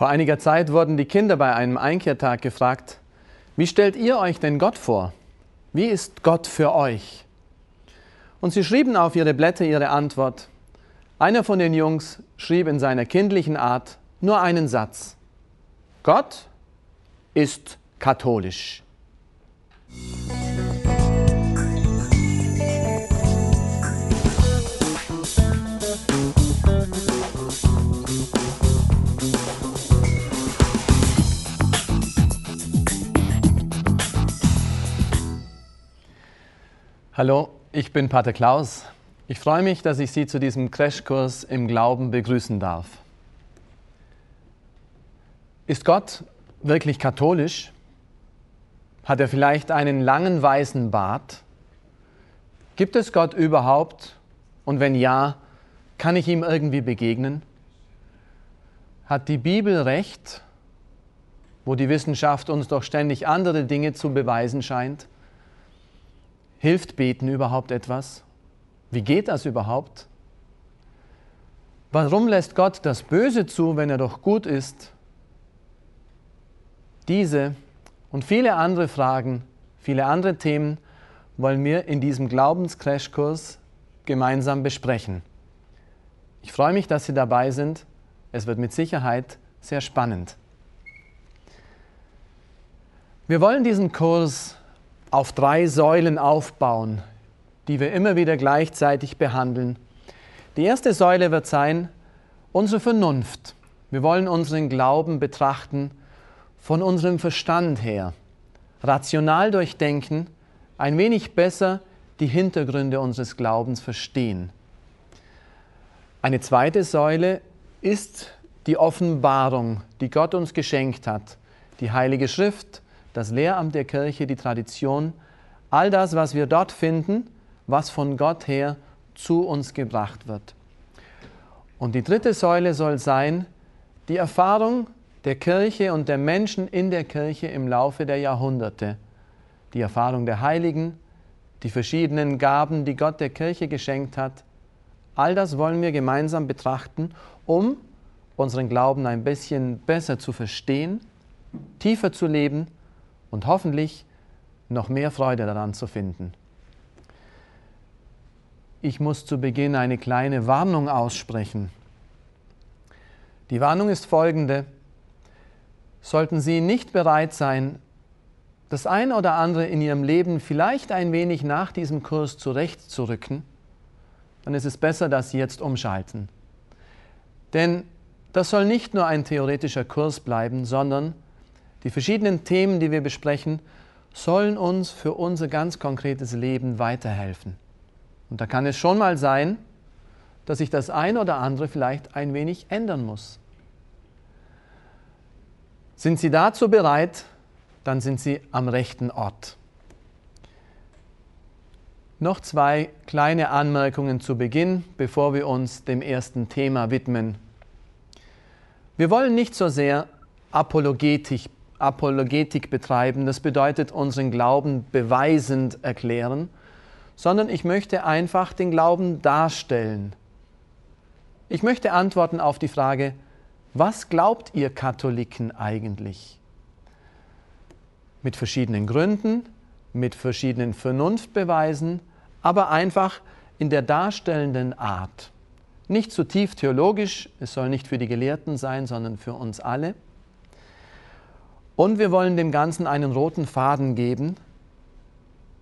Vor einiger Zeit wurden die Kinder bei einem Einkehrtag gefragt, wie stellt ihr euch denn Gott vor? Wie ist Gott für euch? Und sie schrieben auf ihre Blätter ihre Antwort. Einer von den Jungs schrieb in seiner kindlichen Art nur einen Satz. Gott ist katholisch. Hallo, ich bin Pater Klaus. Ich freue mich, dass ich Sie zu diesem Crashkurs im Glauben begrüßen darf. Ist Gott wirklich katholisch? Hat er vielleicht einen langen weißen Bart? Gibt es Gott überhaupt? Und wenn ja, kann ich ihm irgendwie begegnen? Hat die Bibel recht, wo die Wissenschaft uns doch ständig andere Dinge zu beweisen scheint? Hilft Beten überhaupt etwas? Wie geht das überhaupt? Warum lässt Gott das Böse zu, wenn er doch gut ist? Diese und viele andere Fragen, viele andere Themen wollen wir in diesem Glaubenscrashkurs gemeinsam besprechen. Ich freue mich, dass Sie dabei sind. Es wird mit Sicherheit sehr spannend. Wir wollen diesen Kurs auf drei Säulen aufbauen, die wir immer wieder gleichzeitig behandeln. Die erste Säule wird sein unsere Vernunft. Wir wollen unseren Glauben betrachten von unserem Verstand her, rational durchdenken, ein wenig besser die Hintergründe unseres Glaubens verstehen. Eine zweite Säule ist die Offenbarung, die Gott uns geschenkt hat, die Heilige Schrift, das Lehramt der Kirche, die Tradition, all das, was wir dort finden, was von Gott her zu uns gebracht wird. Und die dritte Säule soll sein die Erfahrung der Kirche und der Menschen in der Kirche im Laufe der Jahrhunderte, die Erfahrung der Heiligen, die verschiedenen Gaben, die Gott der Kirche geschenkt hat. All das wollen wir gemeinsam betrachten, um unseren Glauben ein bisschen besser zu verstehen, tiefer zu leben und hoffentlich noch mehr Freude daran zu finden. Ich muss zu Beginn eine kleine Warnung aussprechen. Die Warnung ist folgende. Sollten Sie nicht bereit sein, das ein oder andere in Ihrem Leben vielleicht ein wenig nach diesem Kurs zurechtzurücken, dann ist es besser, dass Sie jetzt umschalten. Denn das soll nicht nur ein theoretischer Kurs bleiben, sondern die verschiedenen Themen, die wir besprechen, sollen uns für unser ganz konkretes Leben weiterhelfen. Und da kann es schon mal sein, dass sich das ein oder andere vielleicht ein wenig ändern muss. Sind Sie dazu bereit, dann sind Sie am rechten Ort. Noch zwei kleine Anmerkungen zu Beginn, bevor wir uns dem ersten Thema widmen. Wir wollen nicht so sehr apologetisch Apologetik betreiben, das bedeutet unseren Glauben beweisend erklären, sondern ich möchte einfach den Glauben darstellen. Ich möchte antworten auf die Frage, was glaubt ihr Katholiken eigentlich? Mit verschiedenen Gründen, mit verschiedenen Vernunftbeweisen, aber einfach in der darstellenden Art. Nicht zu tief theologisch, es soll nicht für die Gelehrten sein, sondern für uns alle. Und wir wollen dem Ganzen einen roten Faden geben,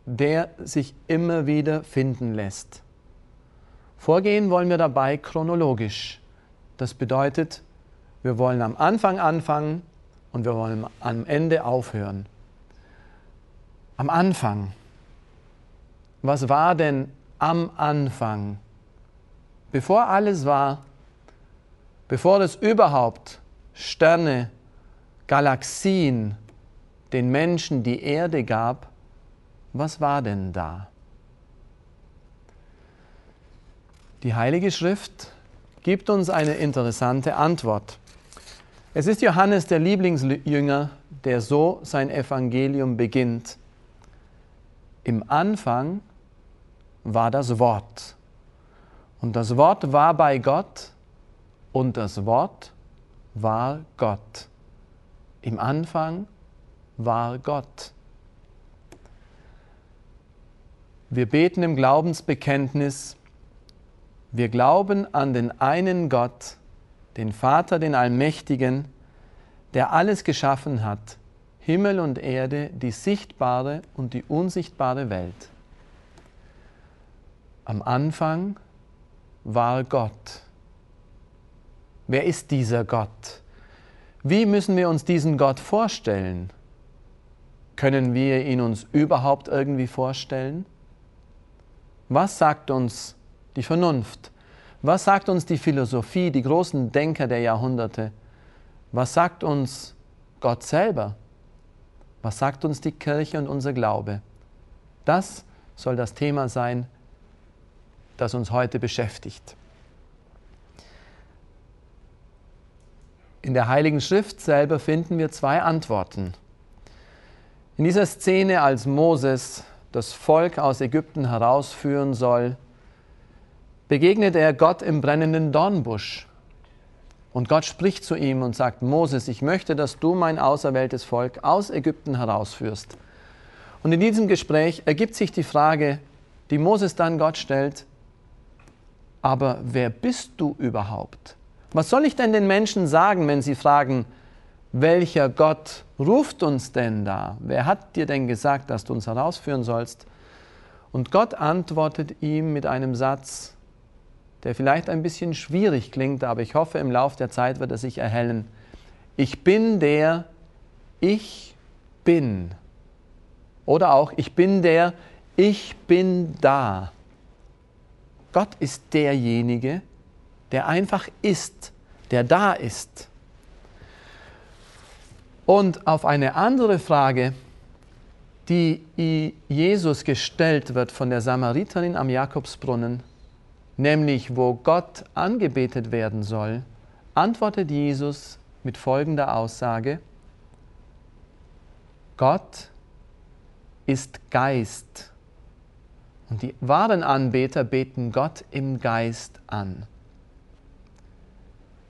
der sich immer wieder finden lässt. Vorgehen wollen wir dabei chronologisch. Das bedeutet, wir wollen am Anfang anfangen und wir wollen am Ende aufhören. Am Anfang. Was war denn am Anfang? Bevor alles war, bevor es überhaupt Sterne, Galaxien den Menschen die Erde gab, was war denn da? Die Heilige Schrift gibt uns eine interessante Antwort. Es ist Johannes der Lieblingsjünger, der so sein Evangelium beginnt. Im Anfang war das Wort. Und das Wort war bei Gott und das Wort war Gott. Im Anfang war Gott. Wir beten im Glaubensbekenntnis, wir glauben an den einen Gott, den Vater, den Allmächtigen, der alles geschaffen hat, Himmel und Erde, die sichtbare und die unsichtbare Welt. Am Anfang war Gott. Wer ist dieser Gott? Wie müssen wir uns diesen Gott vorstellen? Können wir ihn uns überhaupt irgendwie vorstellen? Was sagt uns die Vernunft? Was sagt uns die Philosophie, die großen Denker der Jahrhunderte? Was sagt uns Gott selber? Was sagt uns die Kirche und unser Glaube? Das soll das Thema sein, das uns heute beschäftigt. In der Heiligen Schrift selber finden wir zwei Antworten. In dieser Szene, als Moses das Volk aus Ägypten herausführen soll, begegnet er Gott im brennenden Dornbusch. Und Gott spricht zu ihm und sagt, Moses, ich möchte, dass du mein auserwähltes Volk aus Ägypten herausführst. Und in diesem Gespräch ergibt sich die Frage, die Moses dann Gott stellt, aber wer bist du überhaupt? Was soll ich denn den Menschen sagen, wenn sie fragen, welcher Gott ruft uns denn da? Wer hat dir denn gesagt, dass du uns herausführen sollst? Und Gott antwortet ihm mit einem Satz, der vielleicht ein bisschen schwierig klingt, aber ich hoffe, im Lauf der Zeit wird er sich erhellen. Ich bin der, ich bin. Oder auch, ich bin der, ich bin da. Gott ist derjenige, der einfach ist, der da ist. Und auf eine andere Frage, die Jesus gestellt wird von der Samariterin am Jakobsbrunnen, nämlich wo Gott angebetet werden soll, antwortet Jesus mit folgender Aussage, Gott ist Geist und die wahren Anbeter beten Gott im Geist an.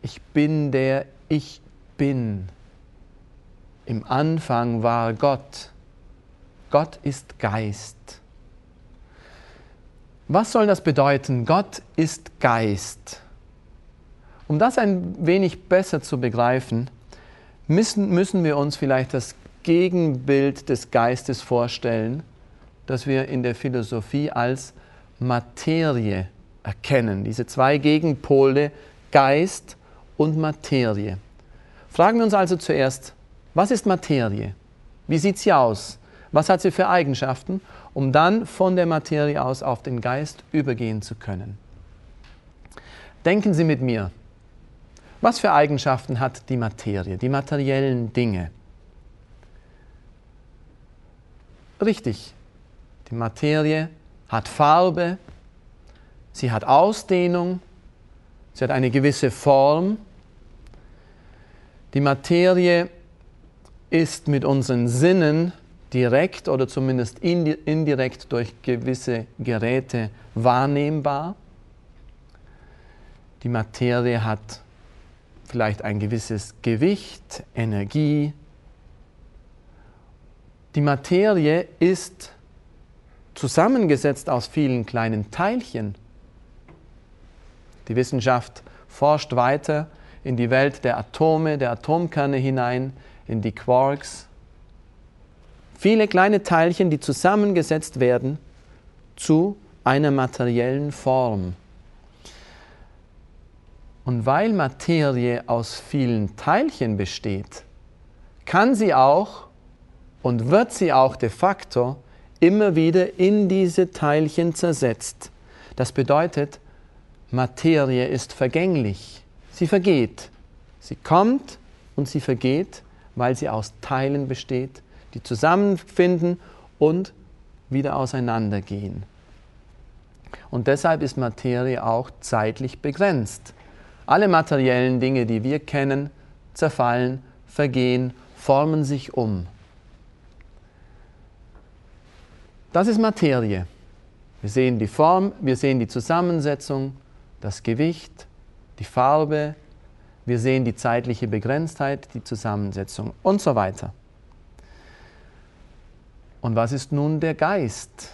Ich bin der Ich bin. Im Anfang war Gott. Gott ist Geist. Was soll das bedeuten? Gott ist Geist. Um das ein wenig besser zu begreifen, müssen, müssen wir uns vielleicht das Gegenbild des Geistes vorstellen, das wir in der Philosophie als Materie erkennen. Diese zwei Gegenpole, Geist und Materie. Fragen wir uns also zuerst, was ist Materie? Wie sieht sie aus? Was hat sie für Eigenschaften? um dann von der Materie aus auf den Geist übergehen zu können. Denken Sie mit mir, was für Eigenschaften hat die Materie, die materiellen Dinge? Richtig, die Materie hat Farbe, sie hat Ausdehnung, sie hat eine gewisse Form. Die Materie ist mit unseren Sinnen direkt oder zumindest indirekt durch gewisse Geräte wahrnehmbar. Die Materie hat vielleicht ein gewisses Gewicht, Energie. Die Materie ist zusammengesetzt aus vielen kleinen Teilchen. Die Wissenschaft forscht weiter in die Welt der Atome, der Atomkerne hinein, in die Quarks, Viele kleine Teilchen, die zusammengesetzt werden zu einer materiellen Form. Und weil Materie aus vielen Teilchen besteht, kann sie auch und wird sie auch de facto immer wieder in diese Teilchen zersetzt. Das bedeutet, Materie ist vergänglich. Sie vergeht. Sie kommt und sie vergeht, weil sie aus Teilen besteht, die zusammenfinden und wieder auseinandergehen. Und deshalb ist Materie auch zeitlich begrenzt. Alle materiellen Dinge, die wir kennen, zerfallen, vergehen, formen sich um. Das ist Materie. Wir sehen die Form, wir sehen die Zusammensetzung, das Gewicht, die Farbe. Wir sehen die zeitliche Begrenztheit, die Zusammensetzung und so weiter. Und was ist nun der Geist?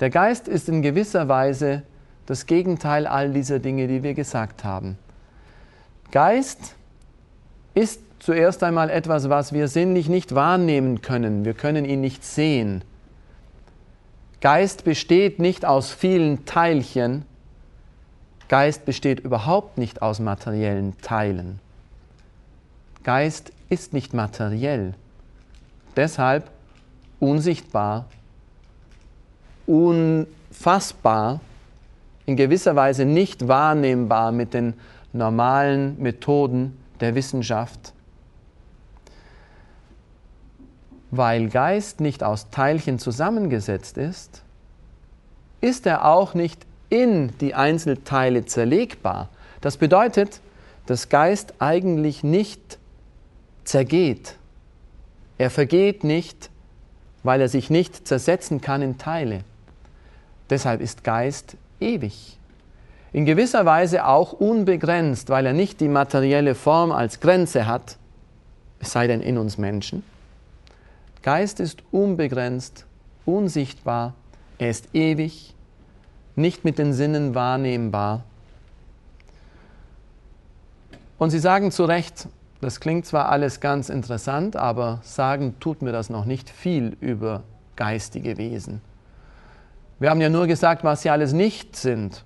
Der Geist ist in gewisser Weise das Gegenteil all dieser Dinge, die wir gesagt haben. Geist ist zuerst einmal etwas, was wir sinnlich nicht wahrnehmen können. Wir können ihn nicht sehen. Geist besteht nicht aus vielen Teilchen. Geist besteht überhaupt nicht aus materiellen Teilen. Geist ist nicht materiell. Deshalb unsichtbar, unfassbar, in gewisser Weise nicht wahrnehmbar mit den normalen Methoden der Wissenschaft. Weil Geist nicht aus Teilchen zusammengesetzt ist, ist er auch nicht in die Einzelteile zerlegbar. Das bedeutet, dass Geist eigentlich nicht zergeht. Er vergeht nicht, weil er sich nicht zersetzen kann in Teile. Deshalb ist Geist ewig. In gewisser Weise auch unbegrenzt, weil er nicht die materielle Form als Grenze hat, es sei denn in uns Menschen. Geist ist unbegrenzt, unsichtbar, er ist ewig, nicht mit den Sinnen wahrnehmbar. Und Sie sagen zu Recht, das klingt zwar alles ganz interessant, aber sagen tut mir das noch nicht viel über geistige Wesen. Wir haben ja nur gesagt, was sie alles nicht sind.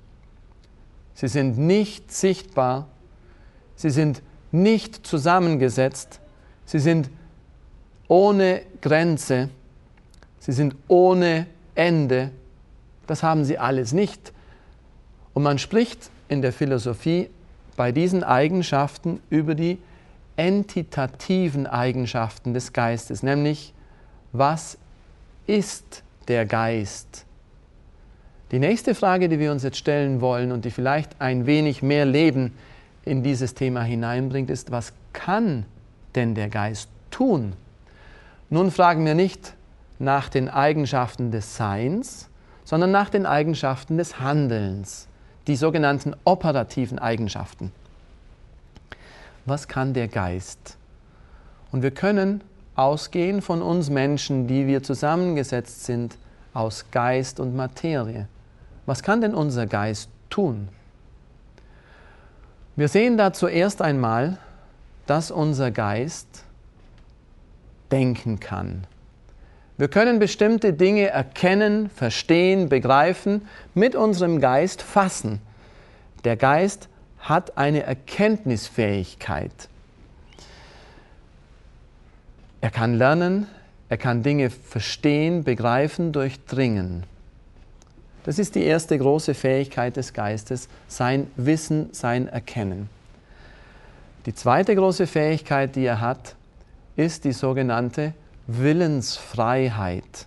Sie sind nicht sichtbar, sie sind nicht zusammengesetzt, sie sind ohne Grenze, sie sind ohne Ende. Das haben sie alles nicht. Und man spricht in der Philosophie bei diesen Eigenschaften über die entitativen Eigenschaften des Geistes, nämlich was ist der Geist? Die nächste Frage, die wir uns jetzt stellen wollen und die vielleicht ein wenig mehr Leben in dieses Thema hineinbringt, ist, was kann denn der Geist tun? Nun fragen wir nicht nach den Eigenschaften des Seins, sondern nach den Eigenschaften des Handelns, die sogenannten operativen Eigenschaften. Was kann der Geist? Und wir können ausgehen von uns Menschen, die wir zusammengesetzt sind aus Geist und Materie. Was kann denn unser Geist tun? Wir sehen da zuerst einmal, dass unser Geist denken kann. Wir können bestimmte Dinge erkennen, verstehen, begreifen, mit unserem Geist fassen. Der Geist hat eine Erkenntnisfähigkeit. Er kann lernen, er kann Dinge verstehen, begreifen, durchdringen. Das ist die erste große Fähigkeit des Geistes, sein Wissen, sein Erkennen. Die zweite große Fähigkeit, die er hat, ist die sogenannte Willensfreiheit.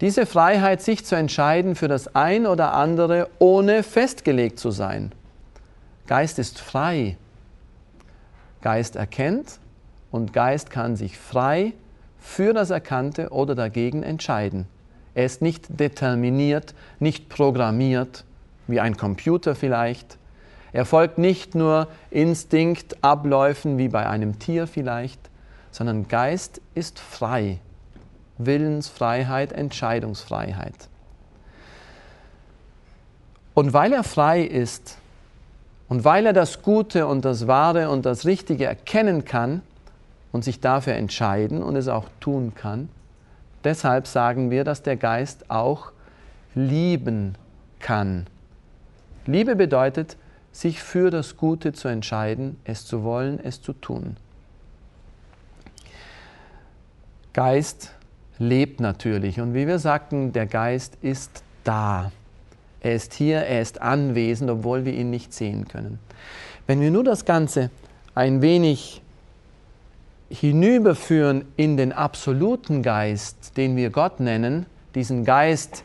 Diese Freiheit, sich zu entscheiden für das ein oder andere, ohne festgelegt zu sein. Geist ist frei. Geist erkennt und Geist kann sich frei für das Erkannte oder dagegen entscheiden. Er ist nicht determiniert, nicht programmiert, wie ein Computer vielleicht. Er folgt nicht nur Instinktabläufen wie bei einem Tier vielleicht, sondern Geist ist frei. Willensfreiheit, Entscheidungsfreiheit. Und weil er frei ist und weil er das Gute und das Wahre und das Richtige erkennen kann und sich dafür entscheiden und es auch tun kann, Deshalb sagen wir, dass der Geist auch lieben kann. Liebe bedeutet, sich für das Gute zu entscheiden, es zu wollen, es zu tun. Geist lebt natürlich und wie wir sagten, der Geist ist da. Er ist hier, er ist anwesend, obwohl wir ihn nicht sehen können. Wenn wir nur das Ganze ein wenig hinüberführen in den absoluten Geist, den wir Gott nennen, diesen Geist,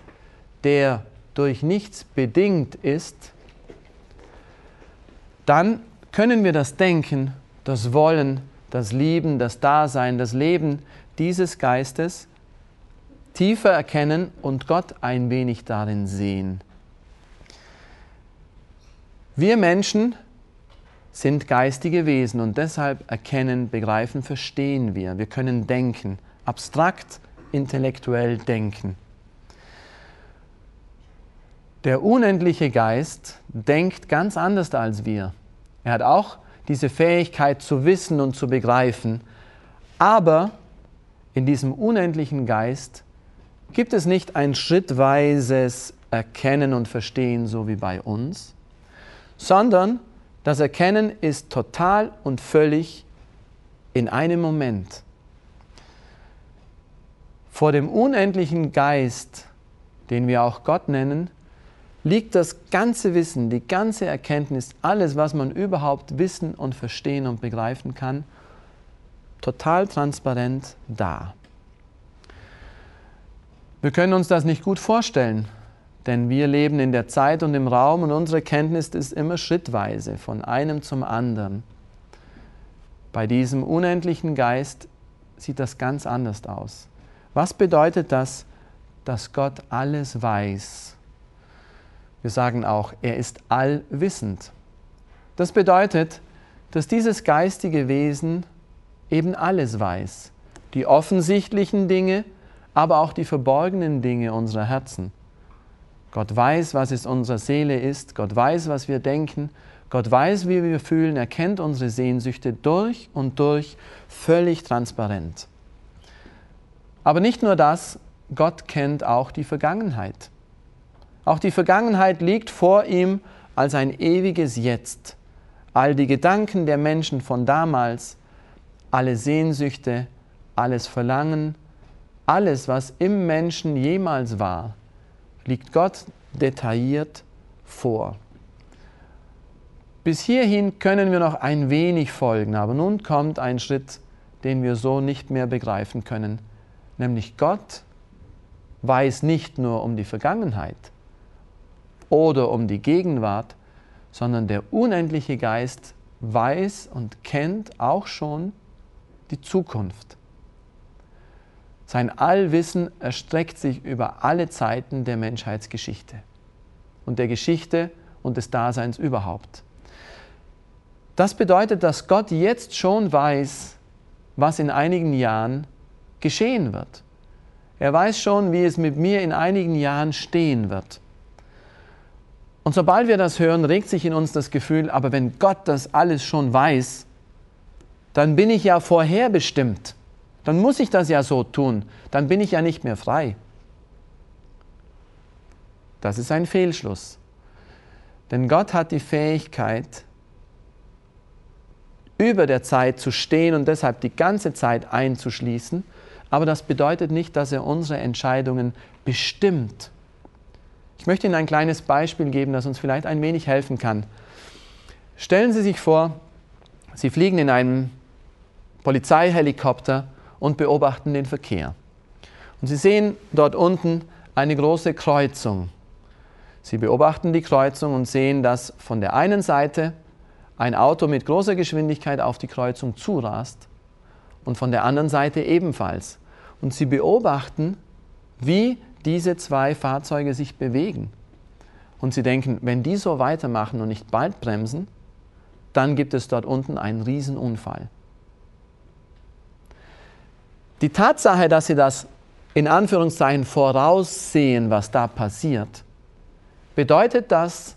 der durch nichts bedingt ist, dann können wir das Denken, das Wollen, das Lieben, das Dasein, das Leben dieses Geistes tiefer erkennen und Gott ein wenig darin sehen. Wir Menschen sind geistige Wesen und deshalb erkennen, begreifen, verstehen wir. Wir können denken, abstrakt, intellektuell denken. Der unendliche Geist denkt ganz anders als wir. Er hat auch diese Fähigkeit zu wissen und zu begreifen, aber in diesem unendlichen Geist gibt es nicht ein schrittweises Erkennen und Verstehen, so wie bei uns, sondern das Erkennen ist total und völlig in einem Moment. Vor dem unendlichen Geist, den wir auch Gott nennen, liegt das ganze Wissen, die ganze Erkenntnis, alles, was man überhaupt wissen und verstehen und begreifen kann, total transparent da. Wir können uns das nicht gut vorstellen, denn wir leben in der Zeit und im Raum und unsere Kenntnis ist immer schrittweise von einem zum anderen. Bei diesem unendlichen Geist sieht das ganz anders aus. Was bedeutet das, dass Gott alles weiß? Wir sagen auch, er ist allwissend. Das bedeutet, dass dieses geistige Wesen eben alles weiß. Die offensichtlichen Dinge, aber auch die verborgenen Dinge unserer Herzen. Gott weiß, was es unserer Seele ist. Gott weiß, was wir denken. Gott weiß, wie wir fühlen. Er kennt unsere Sehnsüchte durch und durch völlig transparent. Aber nicht nur das, Gott kennt auch die Vergangenheit. Auch die Vergangenheit liegt vor ihm als ein ewiges Jetzt. All die Gedanken der Menschen von damals, alle Sehnsüchte, alles Verlangen, alles, was im Menschen jemals war, liegt Gott detailliert vor. Bis hierhin können wir noch ein wenig folgen, aber nun kommt ein Schritt, den wir so nicht mehr begreifen können, nämlich Gott weiß nicht nur um die Vergangenheit oder um die Gegenwart, sondern der unendliche Geist weiß und kennt auch schon die Zukunft. Sein Allwissen erstreckt sich über alle Zeiten der Menschheitsgeschichte und der Geschichte und des Daseins überhaupt. Das bedeutet, dass Gott jetzt schon weiß, was in einigen Jahren geschehen wird. Er weiß schon, wie es mit mir in einigen Jahren stehen wird. Und sobald wir das hören, regt sich in uns das Gefühl, aber wenn Gott das alles schon weiß, dann bin ich ja vorherbestimmt. Dann muss ich das ja so tun. Dann bin ich ja nicht mehr frei. Das ist ein Fehlschluss. Denn Gott hat die Fähigkeit, über der Zeit zu stehen und deshalb die ganze Zeit einzuschließen. Aber das bedeutet nicht, dass er unsere Entscheidungen bestimmt. Ich möchte Ihnen ein kleines Beispiel geben, das uns vielleicht ein wenig helfen kann. Stellen Sie sich vor, Sie fliegen in einem Polizeihelikopter und beobachten den Verkehr. Und Sie sehen dort unten eine große Kreuzung. Sie beobachten die Kreuzung und sehen, dass von der einen Seite ein Auto mit großer Geschwindigkeit auf die Kreuzung zurast und von der anderen Seite ebenfalls. Und Sie beobachten, wie diese zwei Fahrzeuge sich bewegen. Und Sie denken, wenn die so weitermachen und nicht bald bremsen, dann gibt es dort unten einen Riesenunfall. Die Tatsache, dass sie das in Anführungszeichen voraussehen, was da passiert, bedeutet das,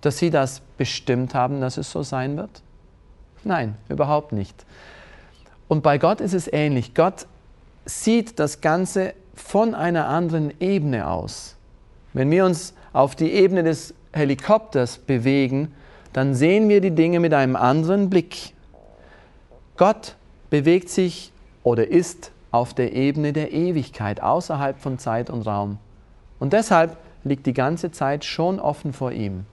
dass sie das bestimmt haben, dass es so sein wird? Nein, überhaupt nicht. Und bei Gott ist es ähnlich. Gott sieht das Ganze von einer anderen Ebene aus. Wenn wir uns auf die Ebene des Helikopters bewegen, dann sehen wir die Dinge mit einem anderen Blick. Gott bewegt sich oder ist auf der Ebene der Ewigkeit, außerhalb von Zeit und Raum. Und deshalb liegt die ganze Zeit schon offen vor ihm.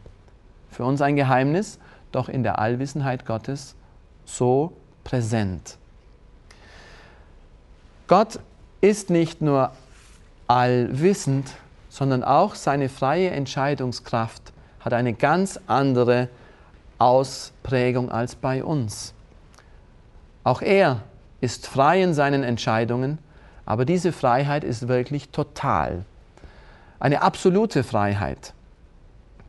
Für uns ein Geheimnis, doch in der Allwissenheit Gottes so präsent. Gott ist nicht nur allwissend, sondern auch seine freie Entscheidungskraft hat eine ganz andere Ausprägung als bei uns. Auch er ist frei in seinen Entscheidungen, aber diese Freiheit ist wirklich total. Eine absolute Freiheit.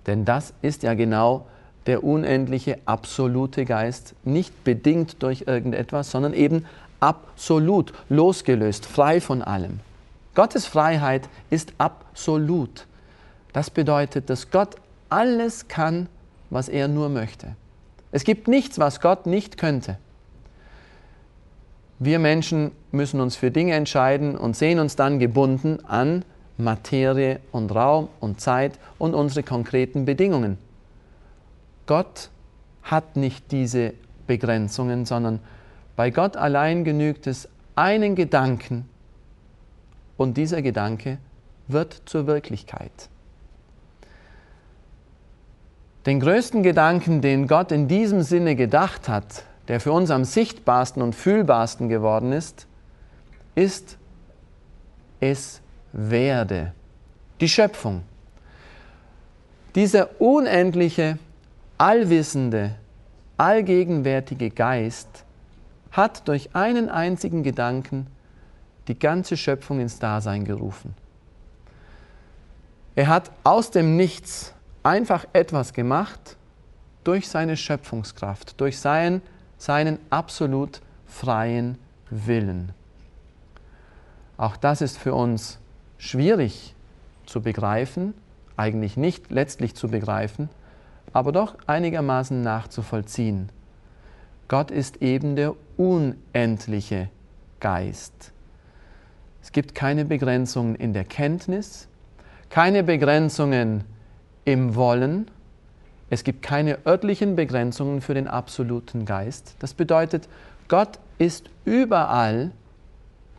Denn das ist ja genau der unendliche, absolute Geist, nicht bedingt durch irgendetwas, sondern eben absolut, losgelöst, frei von allem. Gottes Freiheit ist absolut. Das bedeutet, dass Gott alles kann, was er nur möchte. Es gibt nichts, was Gott nicht könnte. Wir Menschen müssen uns für Dinge entscheiden und sehen uns dann gebunden an Materie und Raum und Zeit und unsere konkreten Bedingungen. Gott hat nicht diese Begrenzungen, sondern bei Gott allein genügt es einen Gedanken und dieser Gedanke wird zur Wirklichkeit. Den größten Gedanken, den Gott in diesem Sinne gedacht hat, der für uns am sichtbarsten und fühlbarsten geworden ist, ist, es werde. Die Schöpfung. Dieser unendliche, allwissende, allgegenwärtige Geist hat durch einen einzigen Gedanken die ganze Schöpfung ins Dasein gerufen. Er hat aus dem Nichts einfach etwas gemacht durch seine Schöpfungskraft, durch seinen, seinen absolut freien Willen. Auch das ist für uns schwierig zu begreifen, eigentlich nicht letztlich zu begreifen, aber doch einigermaßen nachzuvollziehen. Gott ist eben der unendliche Geist. Es gibt keine Begrenzungen in der Kenntnis, keine Begrenzungen im Wollen, es gibt keine örtlichen Begrenzungen für den absoluten Geist. Das bedeutet, Gott ist überall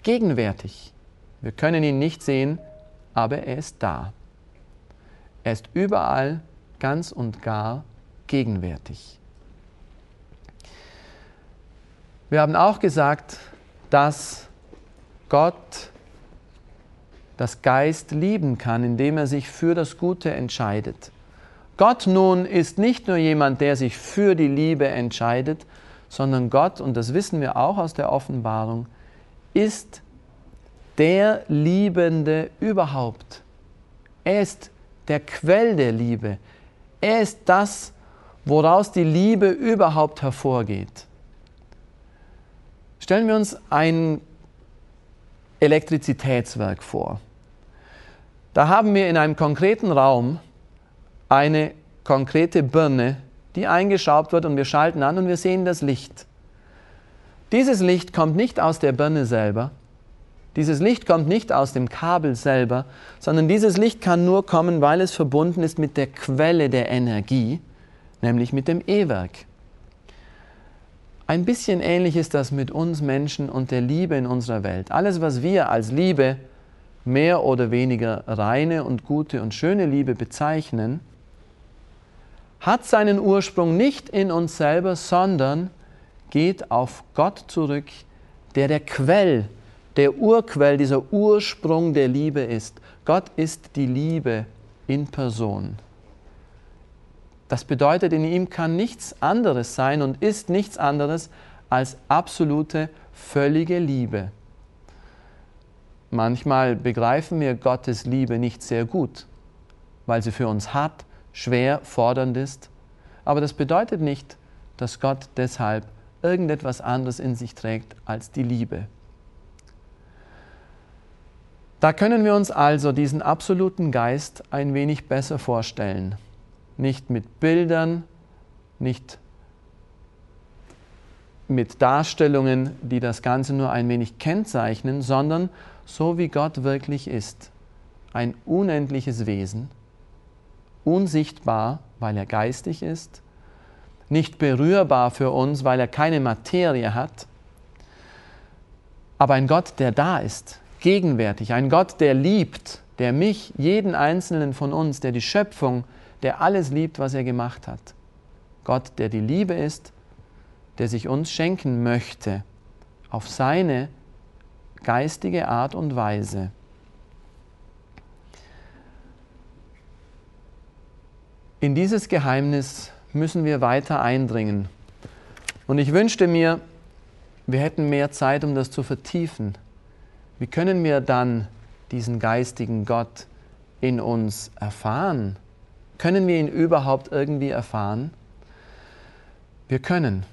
gegenwärtig. Wir können ihn nicht sehen, aber er ist da. Er ist überall ganz und gar gegenwärtig. Wir haben auch gesagt, dass Gott das Geist lieben kann, indem er sich für das Gute entscheidet. Gott nun ist nicht nur jemand, der sich für die Liebe entscheidet, sondern Gott, und das wissen wir auch aus der Offenbarung, ist der Liebende überhaupt. Er ist der Quell der Liebe. Er ist das, woraus die Liebe überhaupt hervorgeht. Stellen wir uns ein Elektrizitätswerk vor. Da haben wir in einem konkreten Raum eine konkrete Birne, die eingeschraubt wird und wir schalten an und wir sehen das Licht. Dieses Licht kommt nicht aus der Birne selber, dieses Licht kommt nicht aus dem Kabel selber, sondern dieses Licht kann nur kommen, weil es verbunden ist mit der Quelle der Energie, nämlich mit dem E-Werk. Ein bisschen ähnlich ist das mit uns Menschen und der Liebe in unserer Welt. Alles, was wir als Liebe, mehr oder weniger reine und gute und schöne Liebe bezeichnen, hat seinen Ursprung nicht in uns selber, sondern geht auf Gott zurück, der der Quell der Urquell, dieser Ursprung der Liebe ist. Gott ist die Liebe in Person. Das bedeutet, in ihm kann nichts anderes sein und ist nichts anderes als absolute, völlige Liebe. Manchmal begreifen wir Gottes Liebe nicht sehr gut, weil sie für uns hart, schwer, fordernd ist. Aber das bedeutet nicht, dass Gott deshalb irgendetwas anderes in sich trägt als die Liebe. Da können wir uns also diesen absoluten Geist ein wenig besser vorstellen. Nicht mit Bildern, nicht mit Darstellungen, die das Ganze nur ein wenig kennzeichnen, sondern so wie Gott wirklich ist. Ein unendliches Wesen, unsichtbar, weil er geistig ist, nicht berührbar für uns, weil er keine Materie hat, aber ein Gott, der da ist, gegenwärtig, ein Gott, der liebt, der mich, jeden einzelnen von uns, der die Schöpfung, der alles liebt, was er gemacht hat. Gott, der die Liebe ist, der sich uns schenken möchte auf seine geistige Art und Weise. In dieses Geheimnis müssen wir weiter eindringen. Und ich wünschte mir, wir hätten mehr Zeit, um das zu vertiefen. Wie können wir dann diesen geistigen Gott in uns erfahren? Können wir ihn überhaupt irgendwie erfahren? Wir können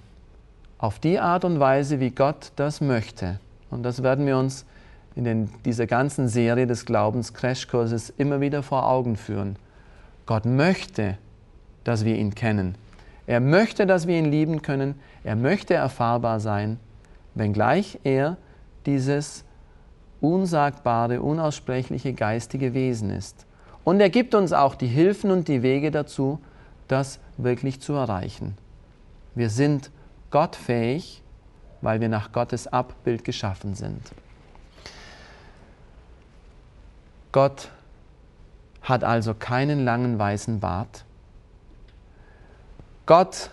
auf die Art und Weise, wie Gott das möchte. Und das werden wir uns in den, dieser ganzen Serie des Glaubens Crashkurses immer wieder vor Augen führen. Gott möchte, dass wir ihn kennen. Er möchte, dass wir ihn lieben können. Er möchte erfahrbar sein, wenngleich er dieses unsagbare, unaussprechliche geistige Wesen ist. Und er gibt uns auch die Hilfen und die Wege dazu, das wirklich zu erreichen. Wir sind gottfähig, weil wir nach Gottes Abbild geschaffen sind. Gott hat also keinen langen weißen Bart. Gott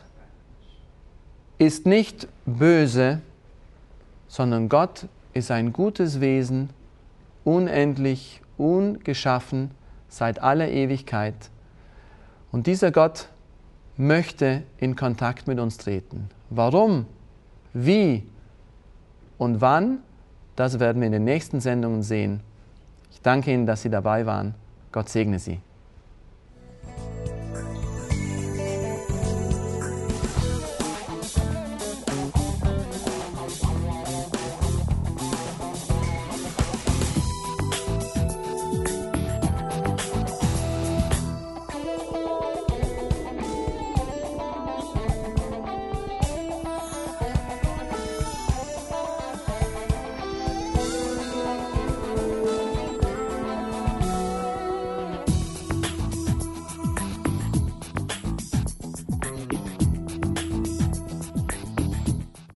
ist nicht böse, sondern Gott ist ein gutes Wesen, unendlich, ungeschaffen seit aller Ewigkeit. Und dieser Gott möchte in Kontakt mit uns treten. Warum, wie und wann, das werden wir in den nächsten Sendungen sehen. Ich danke Ihnen, dass Sie dabei waren. Gott segne Sie.